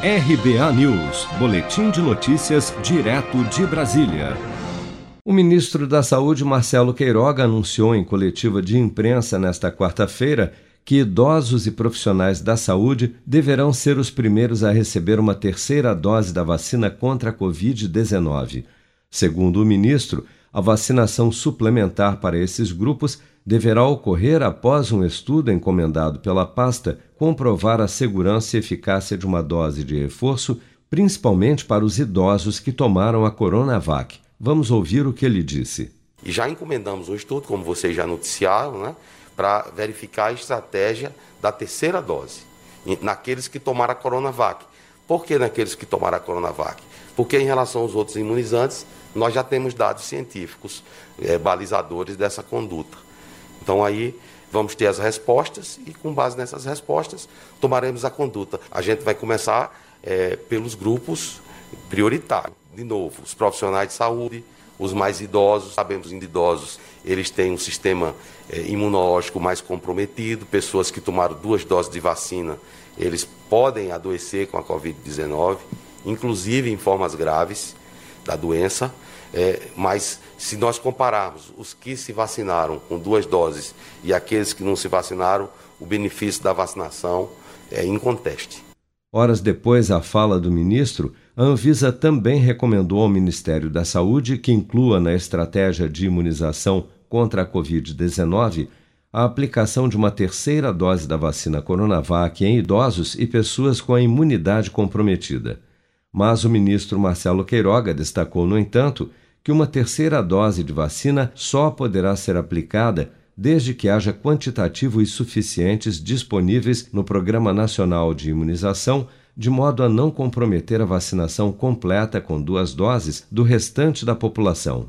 RBA News, Boletim de Notícias, direto de Brasília. O ministro da Saúde, Marcelo Queiroga, anunciou em coletiva de imprensa nesta quarta-feira que idosos e profissionais da saúde deverão ser os primeiros a receber uma terceira dose da vacina contra a Covid-19. Segundo o ministro, a vacinação suplementar para esses grupos deverá ocorrer após um estudo encomendado pela pasta comprovar a segurança e eficácia de uma dose de reforço, principalmente para os idosos que tomaram a Coronavac. Vamos ouvir o que ele disse. E já encomendamos um estudo, como vocês já noticiaram, né, para verificar a estratégia da terceira dose naqueles que tomaram a Coronavac. Por que naqueles que tomaram a Coronavac? Porque em relação aos outros imunizantes, nós já temos dados científicos é, balizadores dessa conduta. Então aí vamos ter as respostas e com base nessas respostas tomaremos a conduta. A gente vai começar é, pelos grupos prioritários. De novo, os profissionais de saúde, os mais idosos, sabemos que idosos eles têm um sistema é, imunológico mais comprometido, pessoas que tomaram duas doses de vacina, eles podem adoecer com a Covid-19, inclusive em formas graves da doença. É, mas se nós compararmos os que se vacinaram com duas doses e aqueles que não se vacinaram, o benefício da vacinação é inconteste. Horas depois da fala do ministro, a Anvisa também recomendou ao Ministério da Saúde que inclua na estratégia de imunização contra a Covid-19 a aplicação de uma terceira dose da vacina Coronavac em idosos e pessoas com a imunidade comprometida. Mas o ministro Marcelo Queiroga destacou, no entanto, que uma terceira dose de vacina só poderá ser aplicada desde que haja quantitativos suficientes disponíveis no Programa Nacional de Imunização, de modo a não comprometer a vacinação completa com duas doses do restante da população.